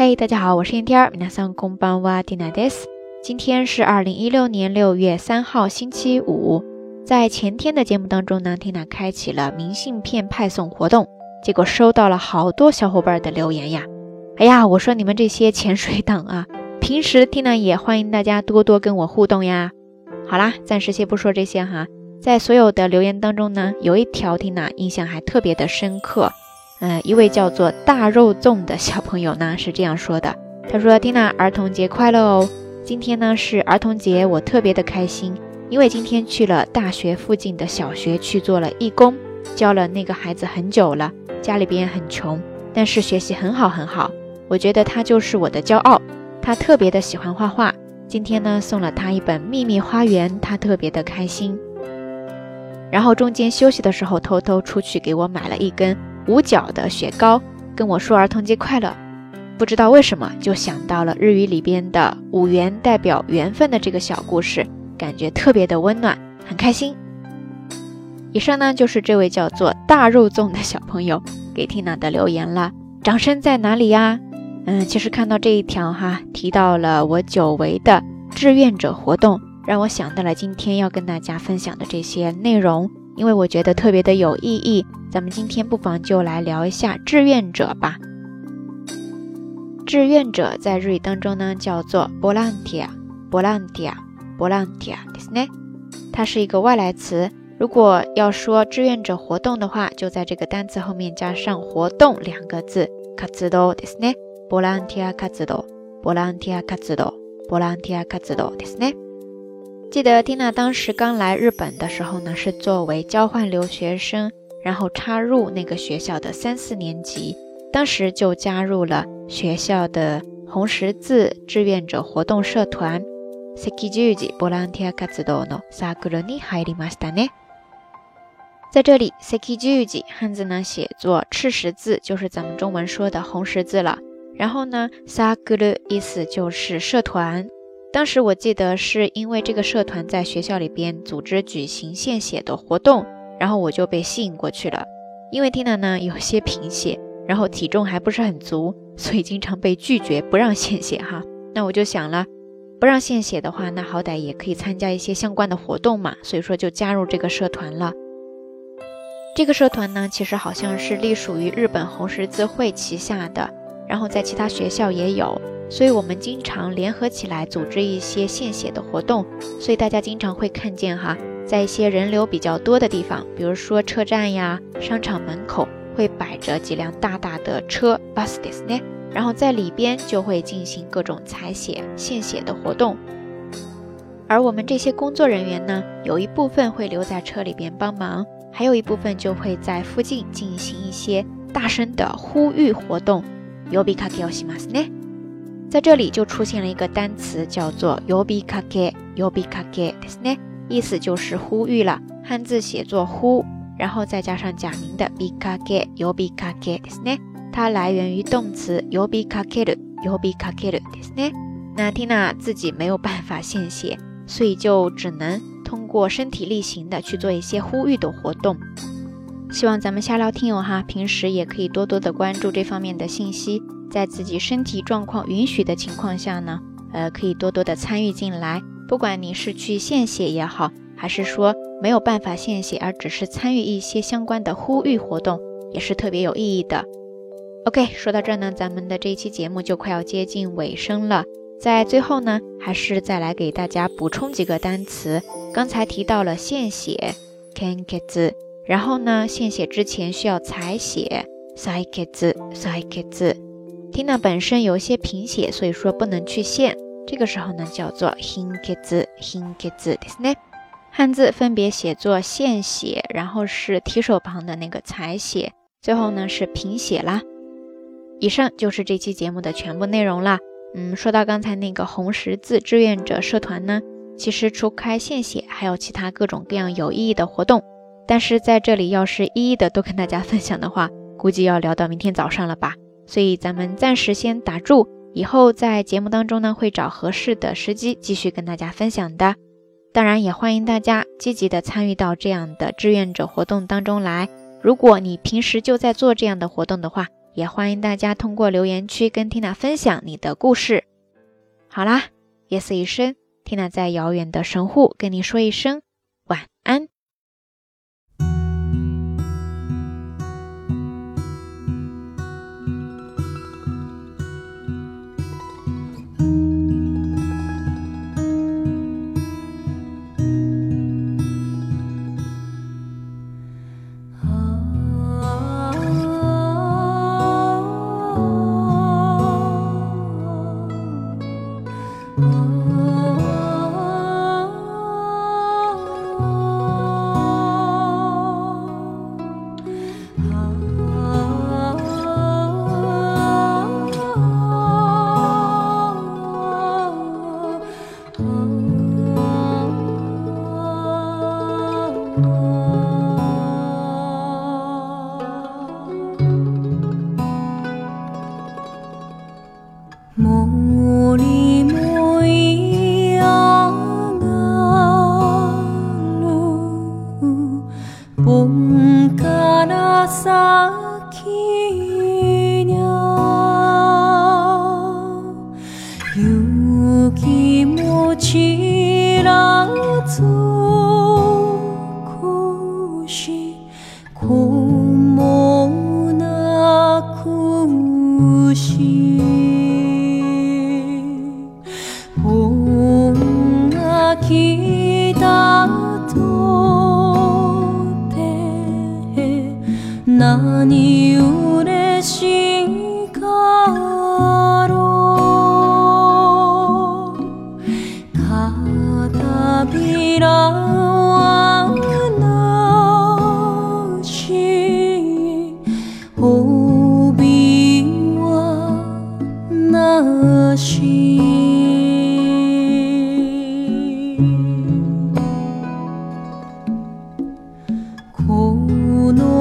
嘿，大家好，我是天天。皆さんこんばんは、ティナです。今天是二零一六年六月三号，星期五。在前天的节目当中呢，Tina 开启了明信片派送活动，结果收到了好多小伙伴的留言呀。哎呀，我说你们这些潜水党啊，平时 Tina 也欢迎大家多多跟我互动呀。好啦，暂时先不说这些哈。在所有的留言当中呢，有一条 Tina 印象还特别的深刻。 呃，一位叫做大肉粽的小朋友呢是这样说的，他说蒂娜儿童节快乐哦！今天呢是儿童节，我特别的开心，因为今天去了大学附近的小学去做了义工，教了那个孩子很久了，家里边很穷，但是学习很好很好，我觉得他就是我的骄傲。他特别的喜欢画画，今天呢送了他一本《秘密花园》，他特别的开心。然后中间休息的时候，偷偷出去给我买了一根。”五角的雪糕跟我说儿童节快乐，不知道为什么就想到了日语里边的五元代表缘分的这个小故事，感觉特别的温暖，很开心。以上呢就是这位叫做大肉粽的小朋友给 Tina 的留言了，掌声在哪里呀？嗯，其实看到这一条哈，提到了我久违的志愿者活动，让我想到了今天要跟大家分享的这些内容。因为我觉得特别的有意义，咱们今天不妨就来聊一下志愿者吧。志愿者在日语当中呢叫做 volunteer，volunteer，volunteer，ですね。它是一个外来词。如果要说志愿者活动的话，就在这个单词后面加上“活动”两个字，活動ですね。volunteer 活動，volunteer 活動，volunteer 活動ですね。记得缇娜当时刚来日本的时候呢，是作为交换留学生， 然后插入那个学校的三四年级，当时就加入了学校的红十字志愿者活动社团。在这里，sekijuji 汉字呢写作赤十字，就是咱们中文说的红十字了。然后呢，sakuru 意思就是社团。当时我记得是因为这个社团在学校里边组织举行献血的活动，然后我就被吸引过去了。因为 Tina 呢有些贫血，然后体重还不是很足，所以经常被拒绝不让献血哈。那我就想了，不让献血的话，那好歹也可以参加一些相关的活动嘛，所以说就加入这个社团了。这个社团呢，其实好像是隶属于日本红十字会旗下的，然后在其他学校也有。所以我们经常联合起来组织一些献血的活动，所以大家经常会看见哈，在一些人流比较多的地方，比如说车站呀、商场门口，会摆着几辆大大的车 buses 呢，然后在里边就会进行各种采血、献血的活动。而我们这些工作人员呢，有一部分会留在车里边帮忙，还有一部分就会在附近进行一些大声的呼吁活动。在这里就出现了一个单词，叫做 “yobikake”，“yobikake” ですね， 意思就是呼吁了，汉字写作呼，然后再加上假名的 “bikake”，“yobikake” ですね，它来源于动词 “yobikakeru”，“yobikakeru” ですね。那 Tina 自己没有办法献血，所以就只能通过身体力行的去做一些呼吁的活动。希望咱们瞎聊听友哈，平时也可以多多的关注这方面的信息。在自己身体状况允许的情况下呢，呃，可以多多的参与进来。 不管你是去献血也好，还是说没有办法献血，而只是参与一些相关的呼吁活动，也是特别有意义的。OK，说到这呢，咱们的这一期节目就快要接近尾声了。在最后呢，还是再来给大家补充几个单词。刚才提到了献血 k a n k e z 然后呢，献血之前需要采血 s a i k e z s a i k e Tina 本身有一些贫血，所以说不能去献。这个时候呢，叫做 hinketsu，hinketsu ですね。汉字分别写作献血，然后是提手旁的那个采血，最后呢是贫血啦。以上就是这期节目的全部内容啦。嗯，说到刚才那个红十字志愿者社团呢，其实除开献血，还有其他各种各样有意义的活动。但是在这里要是一一的都跟大家分享的话，估计要聊到明天早上了吧。所以咱们暂时先打住， 以后在节目当中呢会找合适的时机继续跟大家分享的。当然也欢迎大家积极的参与到这样的志愿者活动当中来。如果你平时就在做这样的活动的话，也欢迎大家通过留言区跟 Tina 分享你的故事。好啦，夜色已深，Tina 在遥远的神户跟你说一声我阿基诺，勇气莫迟拉。Oh.